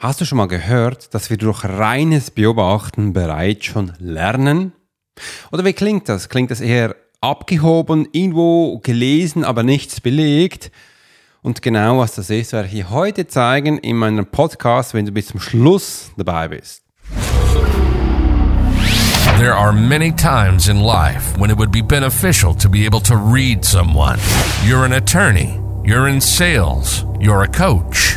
Hast du schon mal gehört, dass wir durch reines Beobachten bereits schon lernen? Oder wie klingt das? Klingt das eher abgehoben, irgendwo gelesen, aber nichts belegt? Und genau was das ist, werde ich dir heute zeigen in meinem Podcast, wenn du bis zum Schluss dabei bist. There are many times in life when it would be beneficial to be able to read someone. You're an attorney, you're in sales, you're a coach.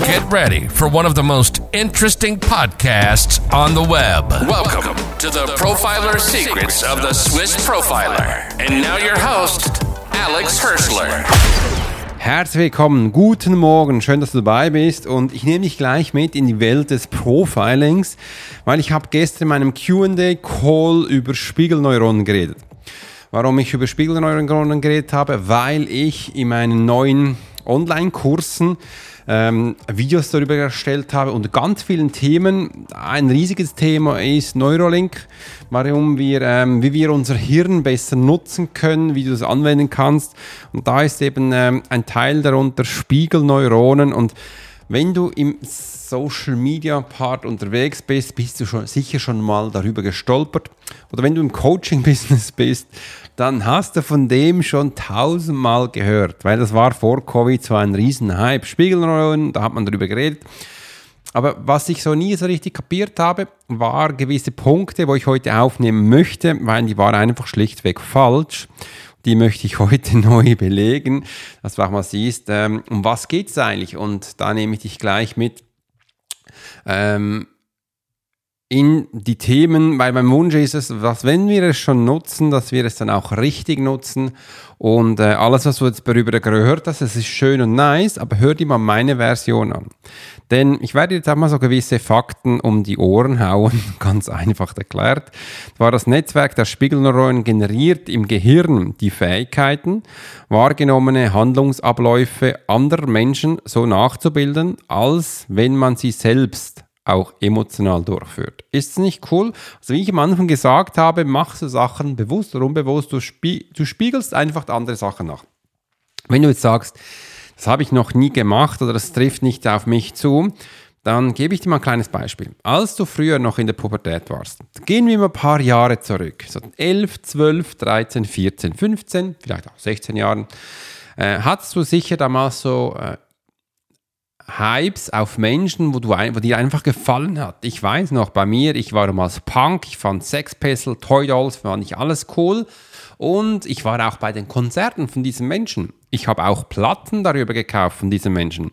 Get ready for one of the most interesting podcasts on the web. Welcome to the Profiler Secrets of the Swiss Profiler. And now your host, Alex Hirschler. Herzlich willkommen, guten Morgen, schön, dass du dabei bist und ich nehme dich gleich mit in die Welt des Profilings, weil ich habe gestern in meinem Q&A-Call über Spiegelneuronen geredet. Warum ich über Spiegelneuronen geredet habe? Weil ich in meinen neuen Online-Kursen ähm, Videos darüber erstellt habe und ganz vielen Themen. Ein riesiges Thema ist Neuralink, warum wir, ähm, wie wir unser Hirn besser nutzen können, wie du das anwenden kannst. Und da ist eben ähm, ein Teil darunter Spiegelneuronen und wenn du im Social Media Part unterwegs bist, bist du schon sicher schon mal darüber gestolpert. Oder wenn du im Coaching Business bist, dann hast du von dem schon tausendmal gehört, weil das war vor Covid so ein Riesenhype. Spiegelneuronen, da hat man darüber geredet. Aber was ich so nie so richtig kapiert habe, war gewisse Punkte, wo ich heute aufnehmen möchte, weil die waren einfach schlichtweg falsch. Die möchte ich heute neu belegen, dass du auch mal siehst, ähm, um was geht es eigentlich. Und da nehme ich dich gleich mit. Ähm, in die Themen, weil mein Wunsch ist es, dass wenn wir es schon nutzen, dass wir es dann auch richtig nutzen und äh, alles, was du jetzt darüber gehört hast, das ist schön und nice, aber hör dir mal meine Version an. Denn ich werde jetzt auch mal so gewisse Fakten um die Ohren hauen, ganz einfach erklärt. War das Netzwerk der Spiegelneuronen generiert im Gehirn die Fähigkeiten, wahrgenommene Handlungsabläufe anderer Menschen so nachzubilden, als wenn man sie selbst auch emotional durchführt. Ist es nicht cool? Also wie ich am Anfang gesagt habe, machst du Sachen bewusst oder unbewusst, du, spie du spiegelst einfach andere Sachen nach. Wenn du jetzt sagst, das habe ich noch nie gemacht oder das trifft nicht auf mich zu, dann gebe ich dir mal ein kleines Beispiel. Als du früher noch in der Pubertät warst, gehen wir mal ein paar Jahre zurück, so 11, 12, 13, 14, 15, vielleicht auch 16 Jahren, äh, hattest du sicher damals so äh, Hypes auf Menschen, wo, du, wo dir einfach gefallen hat. Ich weiß noch, bei mir, ich war damals Punk, ich fand Sex Pistol, Toy Dolls, fand ich alles cool. Und ich war auch bei den Konzerten von diesen Menschen. Ich habe auch Platten darüber gekauft von diesen Menschen.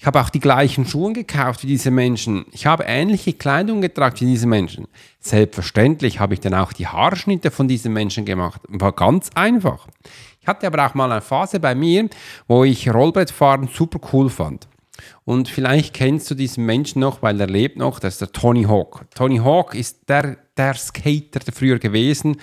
Ich habe auch die gleichen Schuhe gekauft wie diese Menschen. Ich habe ähnliche Kleidung getragen wie diese Menschen. Selbstverständlich habe ich dann auch die Haarschnitte von diesen Menschen gemacht. War ganz einfach. Ich hatte aber auch mal eine Phase bei mir, wo ich Rollbrettfahren super cool fand. Und vielleicht kennst du diesen Menschen noch, weil er lebt noch, das ist der Tony Hawk. Tony Hawk ist der, der Skater der früher gewesen.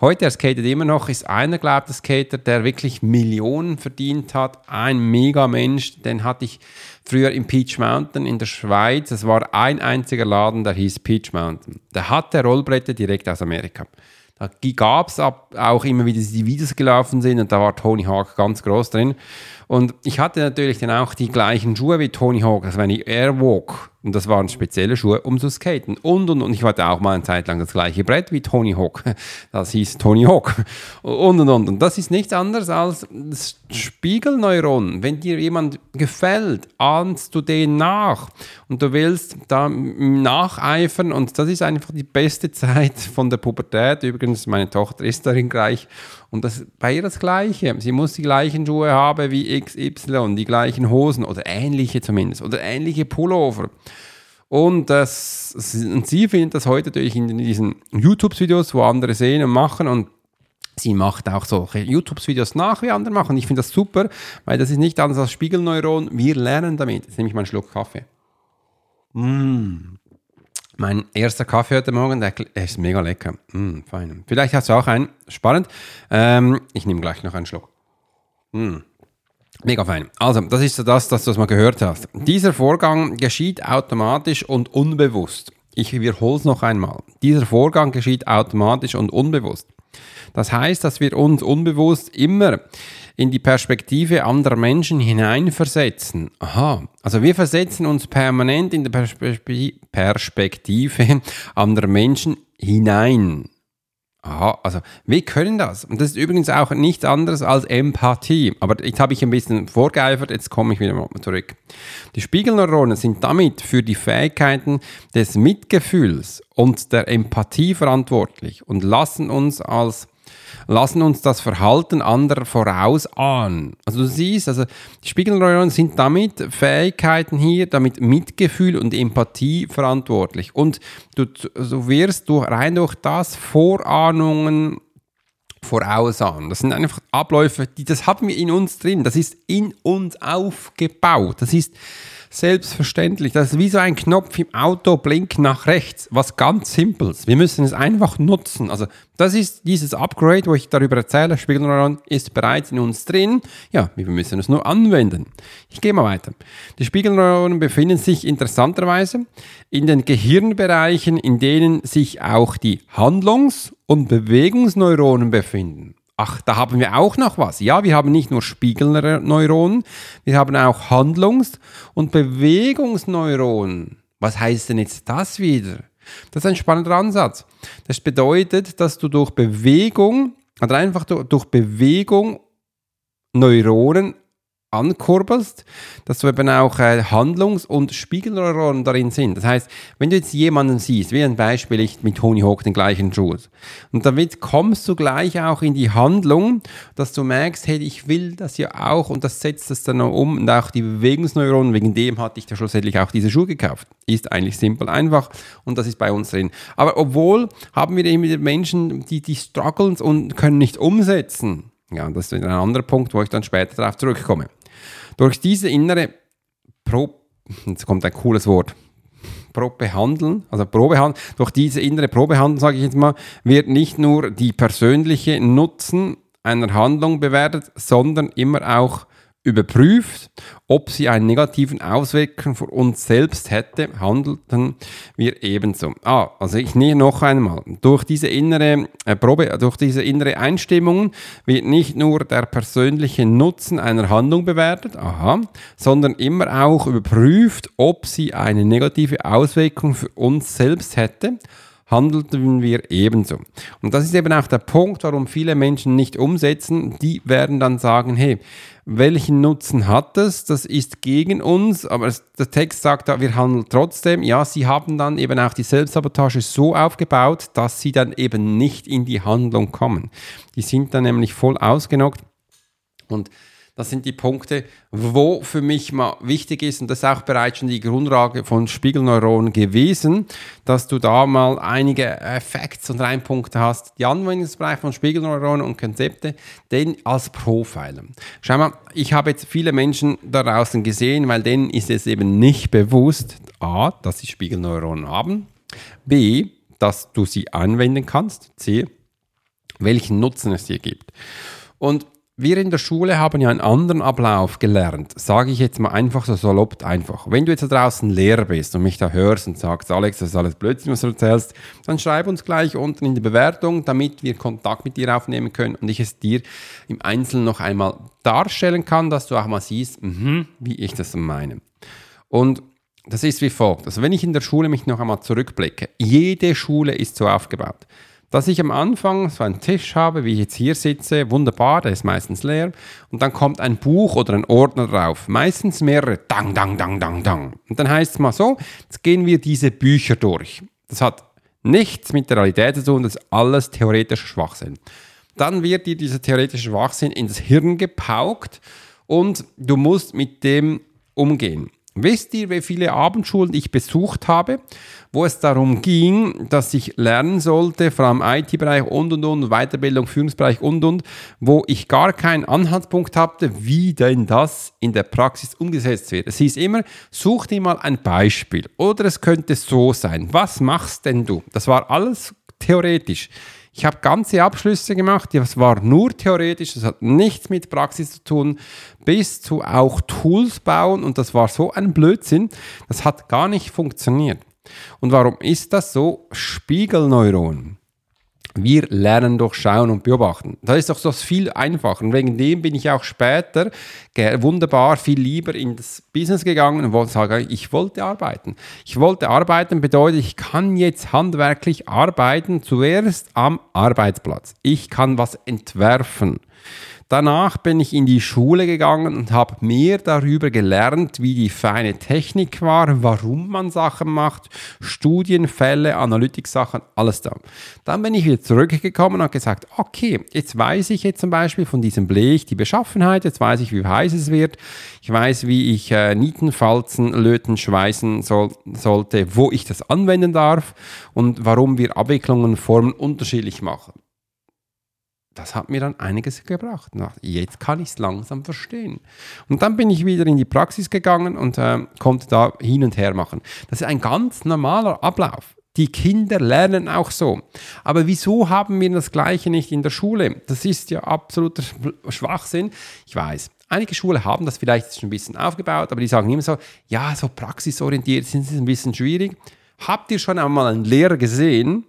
Heute, er skatet immer noch, ist einer, glaube ich, Skater, der wirklich Millionen verdient hat. Ein Mega-Mensch, den hatte ich früher im Peach Mountain in der Schweiz. Es war ein einziger Laden, der hieß Peach Mountain. Der hatte Rollbretter direkt aus Amerika. Da gab es auch immer wieder die Videos gelaufen sind und da war Tony Hawk ganz groß drin. Und ich hatte natürlich dann auch die gleichen Schuhe wie Tony Hawk, das war die Airwalk. Und das waren spezielle Schuhe, um zu skaten. Und, und, und ich hatte auch mal eine Zeit lang das gleiche Brett wie Tony Hawk. Das hieß Tony Hawk. Und, und, und. Und das ist nichts anderes als das Spiegelneuron. Wenn dir jemand gefällt, ahnst du den nach. Und du willst da nacheifern. Und das ist einfach die beste Zeit von der Pubertät. Übrigens, meine Tochter ist darin gleich. Und das bei ihr das Gleiche. Sie muss die gleichen Schuhe haben wie XY, die gleichen Hosen oder ähnliche zumindest oder ähnliche Pullover. Und, das, und sie findet das heute natürlich in diesen YouTube-Videos, wo andere sehen und machen und Sie macht auch solche YouTube-Videos nach, wie andere machen. Ich finde das super, weil das ist nicht anders als Spiegelneuron. Wir lernen damit. Jetzt nehme ich mal einen Schluck Kaffee. Mm. Mein erster Kaffee heute Morgen, der, ist mega lecker. Mm, fein. Vielleicht hast du auch einen. Spannend. Ähm, ich nehme gleich noch einen Schluck. Mm. Mega fein. Also, das ist so das, dass du es mal gehört hast. Dieser Vorgang geschieht automatisch und unbewusst. Ich wiederhole es noch einmal. Dieser Vorgang geschieht automatisch und unbewusst. Das heißt, dass wir uns unbewusst immer in die Perspektive anderer Menschen hineinversetzen. Aha, also wir versetzen uns permanent in die Perspektive anderer Menschen hinein. Aha, also wir können das. Und das ist übrigens auch nichts anderes als Empathie. Aber jetzt habe ich ein bisschen vorgeeifert, jetzt komme ich wieder mal zurück. Die Spiegelneuronen sind damit für die Fähigkeiten des Mitgefühls und der Empathie verantwortlich und lassen uns als lassen uns das Verhalten anderer vorausahnen. Also du siehst, also die Spiegelneuronen sind damit Fähigkeiten hier, damit Mitgefühl und Empathie verantwortlich. Und du, so wirst du rein durch das Vorahnungen vorausahnen. Das sind einfach Abläufe, die, das haben wir in uns drin. Das ist in uns aufgebaut. Das ist Selbstverständlich. Das ist wie so ein Knopf im Auto, blink nach rechts. Was ganz Simples. Wir müssen es einfach nutzen. Also, das ist dieses Upgrade, wo ich darüber erzähle. Spiegelneuron ist bereits in uns drin. Ja, wir müssen es nur anwenden. Ich gehe mal weiter. Die Spiegelneuronen befinden sich interessanterweise in den Gehirnbereichen, in denen sich auch die Handlungs- und Bewegungsneuronen befinden. Ach, da haben wir auch noch was. Ja, wir haben nicht nur Spiegelneuronen, wir haben auch Handlungs- und Bewegungsneuronen. Was heißt denn jetzt das wieder? Das ist ein spannender Ansatz. Das bedeutet, dass du durch Bewegung, oder einfach durch Bewegung Neuronen ankurbelst, dass du eben auch äh, Handlungs- und Spiegelneuronen darin sind. Das heißt, wenn du jetzt jemanden siehst, wie ein Beispiel, ich mit Tony Hawk den gleichen Schuh, und damit kommst du gleich auch in die Handlung, dass du merkst, hey, ich will das ja auch und das setzt es dann um und auch die Bewegungsneuronen, wegen dem hatte ich da schlussendlich auch diese Schuhe gekauft. Ist eigentlich simpel, einfach und das ist bei uns drin. Aber obwohl haben wir eben Menschen, die, die strugglen und können nicht umsetzen. Ja, das ist ein anderer Punkt, wo ich dann später darauf zurückkomme. Durch diese innere Pro, jetzt kommt ein cooles Wort, Probehandeln, also Probehandeln, durch diese innere Probehandeln, sage ich jetzt mal, wird nicht nur die persönliche Nutzen einer Handlung bewertet, sondern immer auch überprüft, ob sie einen negativen Auswirkung für uns selbst hätte, handelten wir ebenso. Ah, also ich nehme noch einmal. Durch diese innere äh, Probe, durch diese innere Einstimmung wird nicht nur der persönliche Nutzen einer Handlung bewertet, aha, sondern immer auch überprüft, ob sie eine negative Auswirkung für uns selbst hätte handelten wir ebenso. Und das ist eben auch der Punkt, warum viele Menschen nicht umsetzen. Die werden dann sagen, hey, welchen Nutzen hat das? Das ist gegen uns, aber der Text sagt wir handeln trotzdem. Ja, sie haben dann eben auch die Selbstsabotage so aufgebaut, dass sie dann eben nicht in die Handlung kommen. Die sind dann nämlich voll ausgenockt und das sind die Punkte, wo für mich mal wichtig ist, und das ist auch bereits schon die Grundlage von Spiegelneuronen gewesen, dass du da mal einige Effekte und Reinpunkte hast, die Anwendungsbereich von Spiegelneuronen und Konzepte, denn als Profiler. Schau mal, ich habe jetzt viele Menschen da draußen gesehen, weil denen ist es eben nicht bewusst, a, dass sie Spiegelneuronen haben, b, dass du sie anwenden kannst, c, welchen Nutzen es dir gibt. Und wir in der Schule haben ja einen anderen Ablauf gelernt, sage ich jetzt mal einfach so salopp einfach. Wenn du jetzt da draußen Lehrer bist und mich da hörst und sagst, Alex, das ist alles Blödsinn, was du erzählst, dann schreib uns gleich unten in die Bewertung, damit wir Kontakt mit dir aufnehmen können und ich es dir im Einzelnen noch einmal darstellen kann, dass du auch mal siehst, mh, wie ich das meine. Und das ist wie folgt. Also wenn ich in der Schule mich noch einmal zurückblicke, jede Schule ist so aufgebaut dass ich am Anfang so einen Tisch habe, wie ich jetzt hier sitze, wunderbar, der ist meistens leer, und dann kommt ein Buch oder ein Ordner drauf, meistens mehrere, dang, dang, dang, dang, dang. Und dann heißt es mal so, jetzt gehen wir diese Bücher durch. Das hat nichts mit der Realität zu tun, das ist alles theoretischer Schwachsinn. Dann wird dir dieser theoretische Schwachsinn ins Hirn gepaukt und du musst mit dem umgehen. Wisst ihr, wie viele Abendschulen ich besucht habe, wo es darum ging, dass ich lernen sollte, vor allem IT-Bereich und und und, Weiterbildung, Führungsbereich und und, wo ich gar keinen Anhaltspunkt hatte, wie denn das in der Praxis umgesetzt wird. Es hieß immer, such dir mal ein Beispiel oder es könnte so sein. Was machst denn du? Das war alles theoretisch. Ich habe ganze Abschlüsse gemacht, das war nur theoretisch, das hat nichts mit Praxis zu tun, bis zu auch Tools bauen und das war so ein Blödsinn, das hat gar nicht funktioniert. Und warum ist das so? Spiegelneuronen. Wir lernen durch Schauen und Beobachten. Da ist doch so viel einfacher. Und wegen dem bin ich auch später wunderbar viel lieber in das Business gegangen und wollte sagen, ich wollte arbeiten. Ich wollte arbeiten bedeutet, ich kann jetzt handwerklich arbeiten, zuerst am Arbeitsplatz. Ich kann was entwerfen. Danach bin ich in die Schule gegangen und habe mehr darüber gelernt, wie die feine Technik war, warum man Sachen macht, Studienfälle, Analytik-Sachen, alles da. Dann bin ich wieder zurückgekommen und habe gesagt, okay, jetzt weiß ich jetzt zum Beispiel von diesem Blech die Beschaffenheit, jetzt weiß ich, wie heiß es wird, ich weiß, wie ich äh, Nieten, Falzen, Löten, Schweißen soll, sollte, wo ich das anwenden darf und warum wir Abwicklungen, Formen unterschiedlich machen das hat mir dann einiges gebracht. Jetzt kann ich es langsam verstehen. Und dann bin ich wieder in die Praxis gegangen und äh, konnte da hin und her machen. Das ist ein ganz normaler Ablauf. Die Kinder lernen auch so. Aber wieso haben wir das Gleiche nicht in der Schule? Das ist ja absoluter Schwachsinn. Ich weiß, einige Schulen haben das vielleicht schon ein bisschen aufgebaut, aber die sagen immer so, ja, so praxisorientiert sind sie ein bisschen schwierig. Habt ihr schon einmal einen Lehrer gesehen,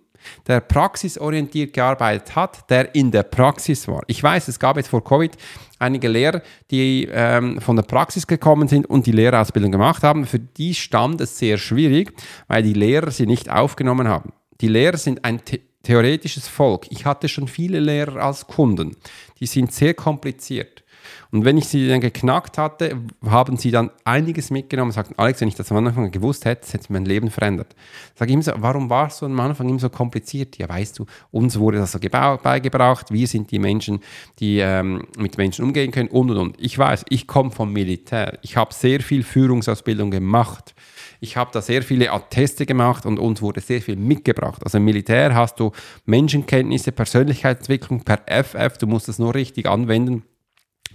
der praxisorientiert gearbeitet hat, der in der Praxis war. Ich weiß, es gab jetzt vor Covid einige Lehrer, die ähm, von der Praxis gekommen sind und die Lehrerausbildung gemacht haben. Für die stand es sehr schwierig, weil die Lehrer sie nicht aufgenommen haben. Die Lehrer sind ein the theoretisches Volk. Ich hatte schon viele Lehrer als Kunden. Die sind sehr kompliziert. Und wenn ich sie dann geknackt hatte, haben sie dann einiges mitgenommen und sagten, Alex, wenn ich das am Anfang gewusst hätte, hätte mein Leben verändert. Sag ich ihm so, warum war es so am Anfang immer so kompliziert? Ja, weißt du, uns wurde das so beigebracht, wir sind die Menschen, die ähm, mit Menschen umgehen können und und und. Ich weiß, ich komme vom Militär. Ich habe sehr viel Führungsausbildung gemacht. Ich habe da sehr viele Atteste gemacht und uns wurde sehr viel mitgebracht. Also im Militär hast du Menschenkenntnisse, Persönlichkeitsentwicklung per FF, du musst es nur richtig anwenden.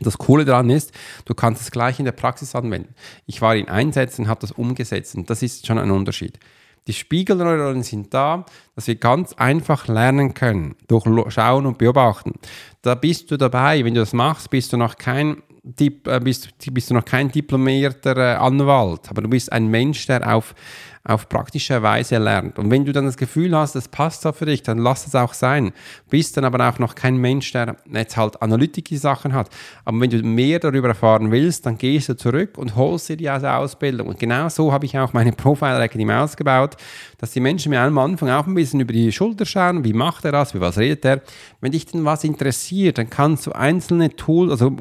Das Coole daran ist, du kannst es gleich in der Praxis anwenden. Ich war in Einsätzen, habe das umgesetzt und das ist schon ein Unterschied. Die Spiegelneuronen sind da, dass wir ganz einfach lernen können, durch Schauen und Beobachten. Da bist du dabei, wenn du das machst, bist du noch kein, äh, bist, bist du noch kein diplomierter äh, Anwalt, aber du bist ein Mensch, der auf auf praktische Weise lernt. Und wenn du dann das Gefühl hast, das passt so für dich, dann lass es auch sein. Bist dann aber auch noch kein Mensch, der jetzt halt analytische Sachen hat. Aber wenn du mehr darüber erfahren willst, dann gehst du zurück und holst dir die Ausbildung. Und genau so habe ich auch meine Profile Academy ausgebaut, dass die Menschen mir am Anfang auch ein bisschen über die Schulter schauen, wie macht er das, wie was redet er. Wenn dich dann was interessiert, dann kannst du einzelne Tools, also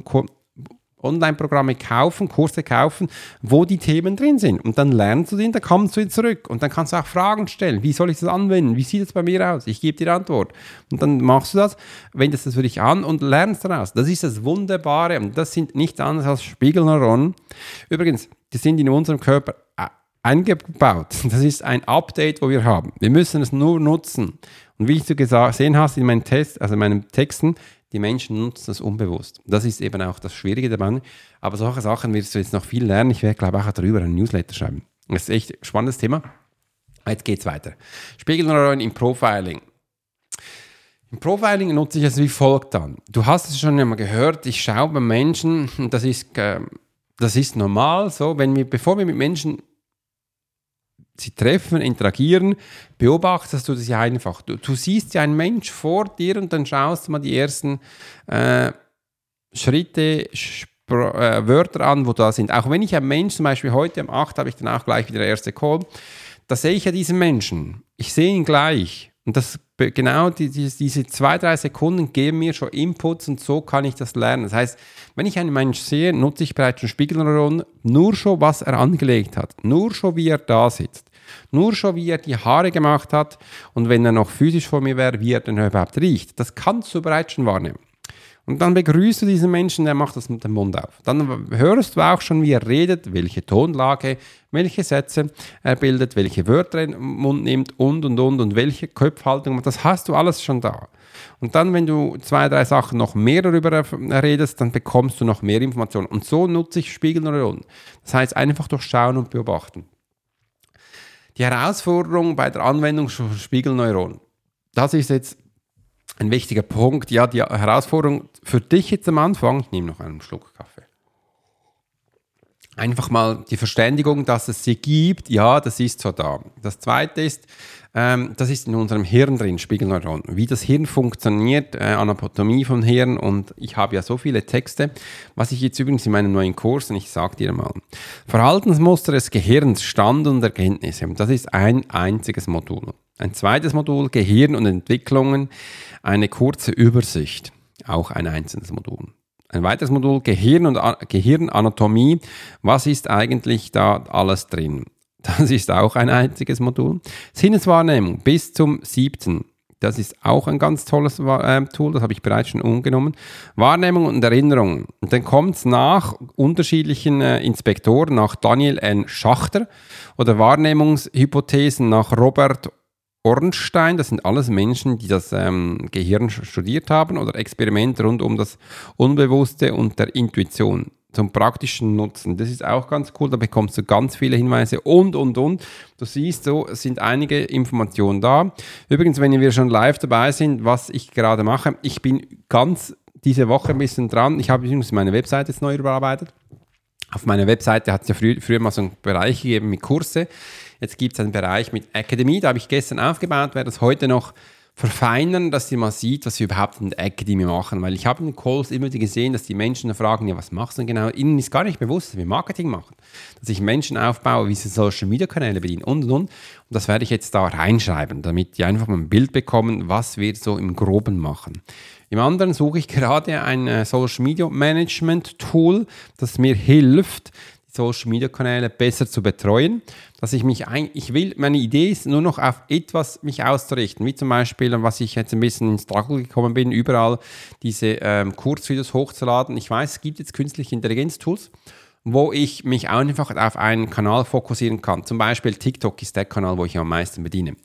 Online-Programme kaufen, Kurse kaufen, wo die Themen drin sind. Und dann lernst du den, dann kommst du zurück. Und dann kannst du auch Fragen stellen. Wie soll ich das anwenden? Wie sieht es bei mir aus? Ich gebe dir Antwort. Und dann machst du das, wendest das für dich an und lernst daraus. Das ist das Wunderbare. Und das sind nichts anderes als Spiegelneuronen. Übrigens, die sind in unserem Körper äh, eingebaut. Das ist ein Update, wo wir haben. Wir müssen es nur nutzen. Und wie du gesehen hast in meinen Test, also in meinen Texten, die Menschen nutzen das unbewusst. Das ist eben auch das Schwierige dabei. Aber solche Sachen wirst du jetzt noch viel lernen. Ich werde, glaube ich, auch darüber ein Newsletter schreiben. Das ist echt ein spannendes Thema. Jetzt geht es weiter. Spiegelneuronen im Profiling. Im Profiling nutze ich es wie folgt an. Du hast es schon einmal gehört, ich schaue bei Menschen, das ist, äh, das ist normal so, wenn wir, bevor wir mit Menschen sie treffen, interagieren, beobachtest du ja einfach. Du, du siehst ja einen Mensch vor dir und dann schaust du mal die ersten äh, Schritte, Spr äh, Wörter an, wo da sind. Auch wenn ich ein Mensch, zum Beispiel heute um 8 habe ich dann auch gleich wieder der erste Call, da sehe ich ja diesen Menschen. Ich sehe ihn gleich. Und das genau die, die, diese zwei, drei Sekunden geben mir schon Inputs und so kann ich das lernen. Das heißt, wenn ich einen Menschen sehe, nutze ich bereits schon Spiegelneuronen, nur schon, was er angelegt hat, nur schon, wie er da sitzt, nur schon, wie er die Haare gemacht hat und wenn er noch physisch vor mir wäre, wie er denn überhaupt riecht. Das kannst du bereits schon wahrnehmen. Und dann begrüßt du diesen Menschen, der macht das mit dem Mund auf. Dann hörst du auch schon, wie er redet, welche Tonlage, welche Sätze er bildet, welche Wörter er den Mund nimmt und, und, und, und welche Köpfhaltung. Das hast du alles schon da. Und dann, wenn du zwei, drei Sachen noch mehr darüber redest, dann bekommst du noch mehr Informationen. Und so nutze ich Spiegelneuronen. Das heißt, einfach durchschauen und beobachten. Die Herausforderung bei der Anwendung von Spiegelneuronen, das ist jetzt ein wichtiger Punkt. Ja, die Herausforderung für dich jetzt am Anfang, ich nehme noch einen Schluck Kaffee. Einfach mal die Verständigung, dass es sie gibt, ja, das ist so da. Das zweite ist, ähm, das ist in unserem Hirn drin, Spiegelneuron. Wie das Hirn funktioniert, äh, Anatomie vom Hirn und ich habe ja so viele Texte, was ich jetzt übrigens in meinem neuen Kurs, und ich sage dir mal, Verhaltensmuster des Gehirns, Stand und Erkenntnisse, das ist ein einziges Modul. Ein zweites Modul, Gehirn und Entwicklungen, eine kurze Übersicht, auch ein einzelnes Modul. Ein weiteres Modul, Gehirn und Gehirnanatomie. Was ist eigentlich da alles drin? Das ist auch ein einziges Modul. Sinneswahrnehmung bis zum siebten. Das ist auch ein ganz tolles äh, Tool, das habe ich bereits schon umgenommen. Wahrnehmung und Erinnerung. Und dann kommt es nach unterschiedlichen äh, Inspektoren, nach Daniel N. Schachter oder Wahrnehmungshypothesen nach Robert Ornstein, das sind alles Menschen, die das ähm, Gehirn studiert haben oder Experimente rund um das Unbewusste und der Intuition zum praktischen Nutzen. Das ist auch ganz cool, da bekommst du ganz viele Hinweise und, und, und. Du siehst, so sind einige Informationen da. Übrigens, wenn wir schon live dabei sind, was ich gerade mache, ich bin ganz diese Woche ein bisschen dran. Ich habe übrigens meine Webseite jetzt neu überarbeitet. Auf meiner Webseite hat es ja frü früher mal so einen Bereich gegeben mit Kurse. Jetzt gibt es einen Bereich mit Academy, da habe ich gestern aufgebaut, werde das heute noch verfeinern, dass ihr mal sieht, was wir überhaupt in der Academy machen. Weil ich habe in den Calls immer gesehen, dass die Menschen fragen, ja, was machst du denn genau? Ihnen ist gar nicht bewusst, dass wir Marketing machen. Dass ich Menschen aufbaue, wie sie Social Media Kanäle bedienen und und und. Und das werde ich jetzt da reinschreiben, damit die einfach mal ein Bild bekommen, was wir so im Groben machen. Im anderen suche ich gerade ein äh, Social Media Management Tool, das mir hilft, Social Media Kanäle besser zu betreuen, dass ich mich ein, ich will, meine Idee ist nur noch auf etwas mich auszurichten, wie zum Beispiel, was ich jetzt ein bisschen ins Struggle gekommen bin, überall diese ähm, Kurzvideos hochzuladen. Ich weiß, es gibt jetzt künstliche Intelligenz-Tools, wo ich mich einfach auf einen Kanal fokussieren kann. Zum Beispiel TikTok ist der Kanal, wo ich am meisten bediene.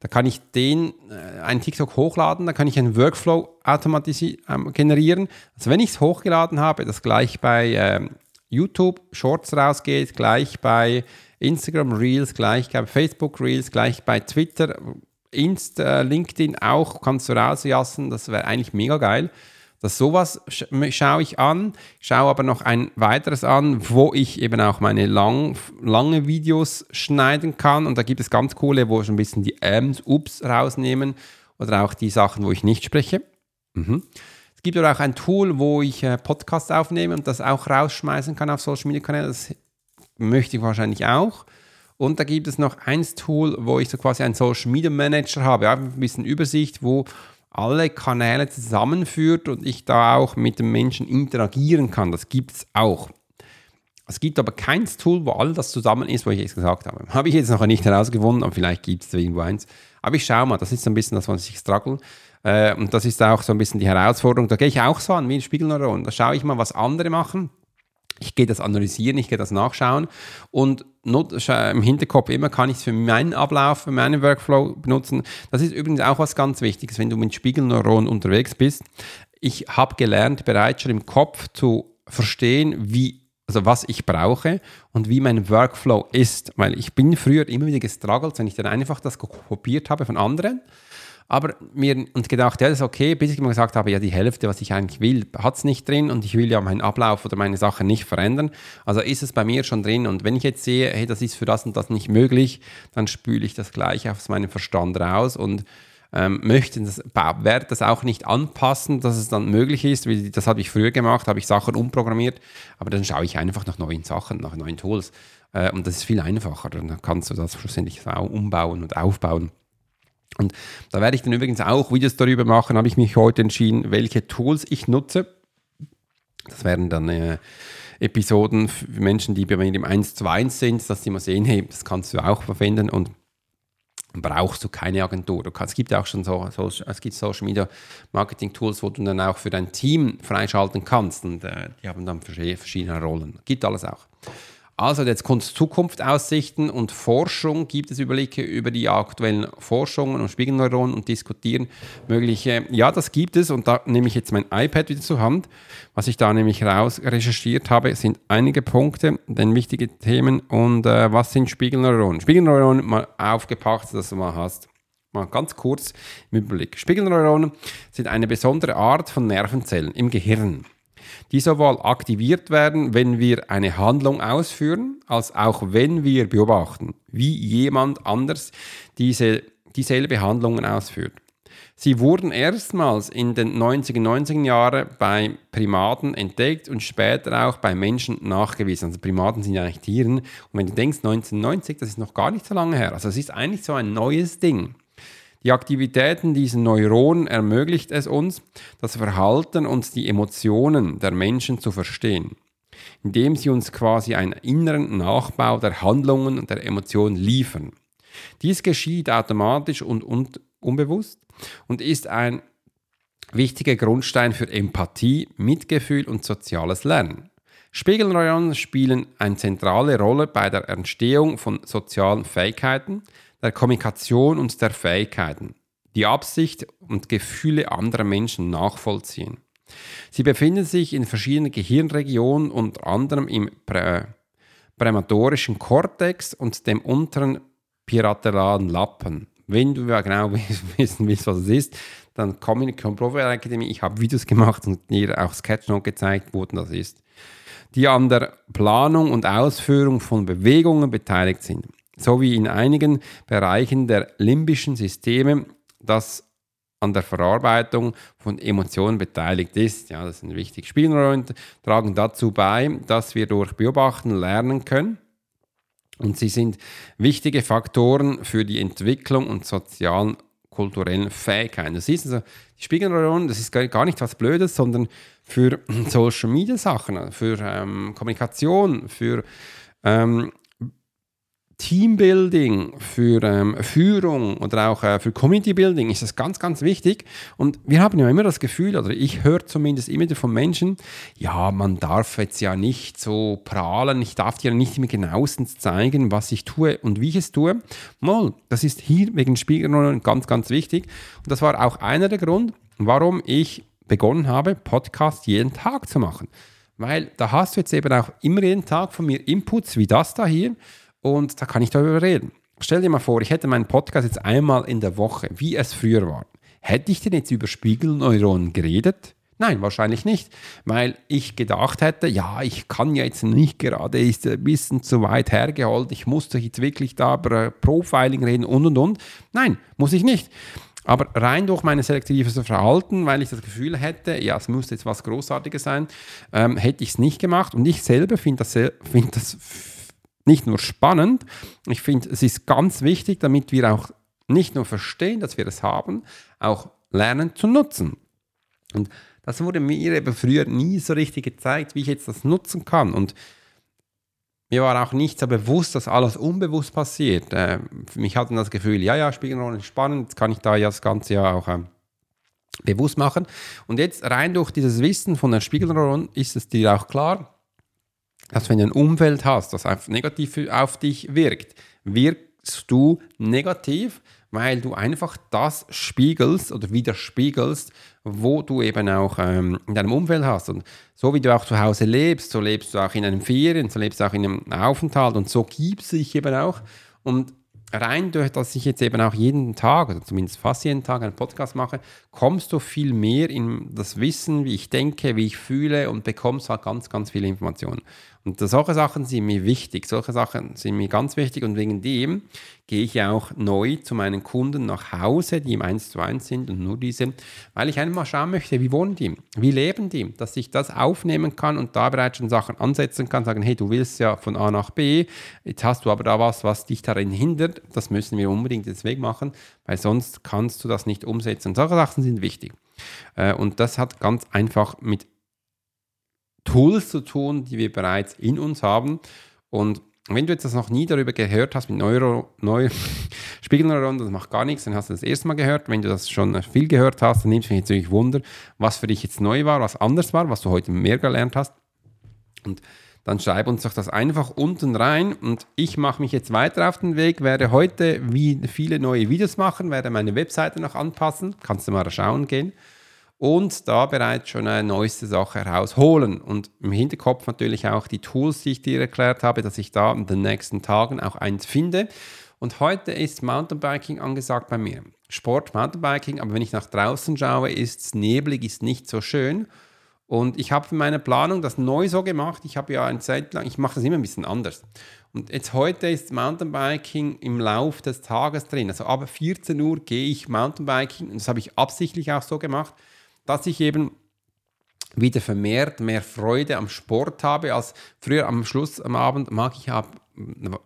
Da kann ich den, äh, einen TikTok hochladen, da kann ich einen Workflow automatisieren, ähm, generieren. Also wenn ich es hochgeladen habe, das gleich bei ähm, YouTube Shorts rausgeht, gleich bei Instagram Reels, gleich bei Facebook Reels, gleich bei Twitter, Insta, LinkedIn auch, kannst du rausjassen, das wäre eigentlich mega geil. Das sowas schaue ich an, schaue aber noch ein weiteres an, wo ich eben auch meine lang, lange Videos schneiden kann. Und da gibt es ganz coole, wo ich ein bisschen die Ms, Ups rausnehmen oder auch die Sachen, wo ich nicht spreche. Mhm. Es gibt auch ein Tool, wo ich äh, Podcasts aufnehme und das auch rausschmeißen kann auf Social Media Kanäle. Das möchte ich wahrscheinlich auch. Und da gibt es noch ein Tool, wo ich so quasi einen Social Media Manager habe, ja, ein bisschen Übersicht, wo alle Kanäle zusammenführt und ich da auch mit den Menschen interagieren kann. Das gibt es auch. Es gibt aber kein Tool, wo all das zusammen ist, was ich jetzt gesagt habe. Habe ich jetzt noch nicht herausgefunden, aber vielleicht gibt es irgendwo eins. Aber ich schaue mal, das ist so ein bisschen das, was ich struggle. Äh, und das ist auch so ein bisschen die Herausforderung. Da gehe ich auch so an wie ein Spiegelneuron. Da schaue ich mal, was andere machen. Ich gehe das analysieren, ich gehe das nachschauen und im Hinterkopf immer kann ich es für meinen Ablauf, für meinen Workflow benutzen. Das ist übrigens auch was ganz Wichtiges, wenn du mit Spiegelneuron unterwegs bist. Ich habe gelernt, bereits schon im Kopf zu verstehen, wie also was ich brauche und wie mein Workflow ist, weil ich bin früher immer wieder gestruggelt, wenn ich dann einfach das kopiert habe von anderen aber mir und gedacht, ja, das ist okay, bis ich immer gesagt habe, ja, die Hälfte, was ich eigentlich will, hat es nicht drin und ich will ja meinen Ablauf oder meine Sachen nicht verändern. Also ist es bei mir schon drin. Und wenn ich jetzt sehe, hey, das ist für das und das nicht möglich, dann spüle ich das gleich aus meinem Verstand raus und ähm, möchte das, werde das auch nicht anpassen, dass es dann möglich ist. Wie, das habe ich früher gemacht, habe ich Sachen umprogrammiert, aber dann schaue ich einfach nach neuen Sachen, nach neuen Tools. Äh, und das ist viel einfacher. Dann kannst du das schlussendlich auch umbauen und aufbauen. Und da werde ich dann übrigens auch Videos darüber machen, habe ich mich heute entschieden, welche Tools ich nutze. Das werden dann äh, Episoden für Menschen, die bei mir im 1 zu 1 sind, dass sie mal sehen, hey, das kannst du auch verwenden und brauchst du keine Agentur. Du kannst, es gibt auch schon so, so, es gibt Social Media Marketing Tools, wo du dann auch für dein Team freischalten kannst und äh, die haben dann verschiedene Rollen. Gibt alles auch. Also jetzt Zukunftsaussichten und Forschung. Gibt es Überblicke über die aktuellen Forschungen und Spiegelneuronen und diskutieren mögliche? Ja, das gibt es und da nehme ich jetzt mein iPad wieder zur Hand. Was ich da nämlich raus recherchiert habe, sind einige Punkte, denn wichtige Themen und äh, was sind Spiegelneuronen? Spiegelneuronen mal aufgepackt, dass du mal hast. Mal ganz kurz im Überblick. Spiegelneuronen sind eine besondere Art von Nervenzellen im Gehirn die sowohl aktiviert werden, wenn wir eine Handlung ausführen, als auch wenn wir beobachten, wie jemand anders diese, dieselbe Handlungen ausführt. Sie wurden erstmals in den 90er, 90er Jahren bei Primaten entdeckt und später auch bei Menschen nachgewiesen. Also Primaten sind ja eigentlich Tieren. Und wenn du denkst, 1990, das ist noch gar nicht so lange her. Also es ist eigentlich so ein neues Ding. Die Aktivitäten dieser Neuronen ermöglicht es uns, das Verhalten und die Emotionen der Menschen zu verstehen, indem sie uns quasi einen inneren Nachbau der Handlungen und der Emotionen liefern. Dies geschieht automatisch und, unbewusst und ist ein wichtiger Grundstein für Empathie, Mitgefühl und soziales Lernen. Spiegelneuronen spielen eine zentrale Rolle bei der Entstehung von sozialen Fähigkeiten, der Kommunikation und der Fähigkeiten, die Absicht und Gefühle anderer Menschen nachvollziehen. Sie befinden sich in verschiedenen Gehirnregionen, unter anderem im prä prämatorischen Kortex und dem unteren pirateralen Lappen. Wenn du genau wissen willst, was es ist, dann komm in die Profi Academy. Ich habe Videos gemacht und dir auch Sketchnote gezeigt, wo das ist. Die an der Planung und Ausführung von Bewegungen beteiligt sind sowie in einigen Bereichen der limbischen Systeme, das an der Verarbeitung von Emotionen beteiligt ist. Ja, das sind wichtig. Spielneuronen tragen dazu bei, dass wir durch Beobachten lernen können. Und sie sind wichtige Faktoren für die Entwicklung und sozialen kulturellen Fähigkeiten. Das ist also, die Spiegelneuronen, das ist gar nicht was Blödes, sondern für Social Media Sachen, für ähm, Kommunikation, für ähm, Teambuilding, für ähm, Führung oder auch äh, für Community Building ist das ganz, ganz wichtig. Und wir haben ja immer das Gefühl, oder ich höre zumindest immer von Menschen, ja, man darf jetzt ja nicht so prahlen, ich darf dir nicht immer genauestens zeigen, was ich tue und wie ich es tue. Mal, das ist hier wegen Spiegelrollen ganz, ganz wichtig. Und das war auch einer der Grund, warum ich begonnen habe, Podcast jeden Tag zu machen. Weil da hast du jetzt eben auch immer jeden Tag von mir Inputs wie das da hier und da kann ich darüber reden. Stell dir mal vor, ich hätte meinen Podcast jetzt einmal in der Woche, wie es früher war. Hätte ich denn jetzt über Spiegelneuronen geredet? Nein, wahrscheinlich nicht, weil ich gedacht hätte, ja, ich kann ja jetzt nicht gerade, ist ein bisschen zu weit hergeholt, ich muss doch jetzt wirklich da über Profiling reden und und und. Nein, muss ich nicht. Aber rein durch mein selektives Verhalten, weil ich das Gefühl hätte, ja, es muss jetzt was Großartiges sein, ähm, hätte ich es nicht gemacht. Und ich selber finde das, find das nicht nur spannend, ich finde, es ist ganz wichtig, damit wir auch nicht nur verstehen, dass wir es haben, auch lernen zu nutzen. Und das wurde mir eben früher nie so richtig gezeigt, wie ich jetzt das nutzen kann. Und mir war auch nicht so bewusst, dass alles unbewusst passiert. Äh, mich hatten das Gefühl, ja, ja, Spiegelneuronen ist spannend, jetzt kann ich da ja das Ganze ja auch ähm, bewusst machen. Und jetzt rein durch dieses Wissen von der Spiegelneuron ist es dir auch klar, dass wenn du ein Umfeld hast, das einfach negativ auf dich wirkt, wirkst du negativ, weil du einfach das spiegelst oder widerspiegelst, wo du eben auch ähm, in deinem Umfeld hast. Und so wie du auch zu Hause lebst, so lebst du auch in einem Ferien, so lebst du auch in einem Aufenthalt und so gibst du dich eben auch. Und rein durch, dass ich jetzt eben auch jeden Tag, oder zumindest fast jeden Tag einen Podcast mache, kommst du viel mehr in das Wissen, wie ich denke, wie ich fühle und bekommst halt ganz, ganz viele Informationen. Und solche Sachen sind mir wichtig, solche Sachen sind mir ganz wichtig und wegen dem gehe ich auch neu zu meinen Kunden nach Hause, die im 1 zu 1 sind und nur diese, weil ich einfach mal schauen möchte, wie wohnen die, wie leben die, dass ich das aufnehmen kann und da bereits schon Sachen ansetzen kann, sagen, hey, du willst ja von A nach B, jetzt hast du aber da was, was dich darin hindert, das müssen wir unbedingt jetzt wegmachen, weil sonst kannst du das nicht umsetzen. Solche Sachen sind wichtig. Äh, und das hat ganz einfach mit Tools zu tun, die wir bereits in uns haben. Und wenn du jetzt das noch nie darüber gehört hast mit Neuro, Neu Spiegelneuronen, das macht gar nichts, dann hast du das erste Mal gehört. Wenn du das schon viel gehört hast, dann nimmt es mich natürlich Wunder, was für dich jetzt neu war, was anders war, was du heute mehr gelernt hast. Und dann schreib uns doch das einfach unten rein und ich mache mich jetzt weiter auf den Weg, werde heute wie viele neue Videos machen, werde meine Webseite noch anpassen, kannst du mal schauen gehen und da bereits schon eine neueste Sache herausholen und im Hinterkopf natürlich auch die Tools, die ich dir erklärt habe, dass ich da in den nächsten Tagen auch eins finde. Und heute ist Mountainbiking angesagt bei mir. Sport, Mountainbiking, aber wenn ich nach draußen schaue, ist es neblig, ist nicht so schön. Und ich habe in meiner Planung das neu so gemacht. Ich habe ja eine Zeit lang, ich mache das immer ein bisschen anders. Und jetzt heute ist Mountainbiking im Lauf des Tages drin. Also ab 14 Uhr gehe ich Mountainbiking. Und das habe ich absichtlich auch so gemacht, dass ich eben wieder vermehrt mehr Freude am Sport habe als früher am Schluss am Abend mag ich ab,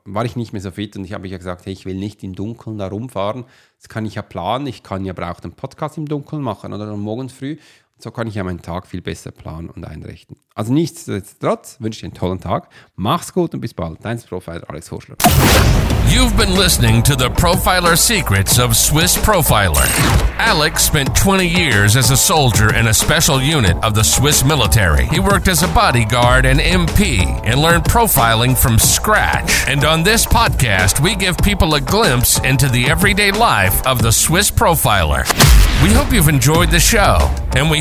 war ich nicht mehr so fit und ich habe ja gesagt, hey, ich will nicht im Dunkeln da rumfahren. Das kann ich ja planen. Ich kann ja auch den Podcast im Dunkeln machen oder morgens früh so kann ich ja meinen Tag viel besser planen und einrichten. Also nichtsdestotrotz wünsche ich einen tollen Tag. Mach's gut und bis bald. Dein Profiler Alex Horschler. You've been listening to the Profiler Secrets of Swiss Profiler. Alex spent 20 years as a soldier in a special unit of the Swiss military. He worked as a bodyguard and MP and learned profiling from scratch. And on this podcast, we give people a glimpse into the everyday life of the Swiss Profiler. We hope you've enjoyed the show, and we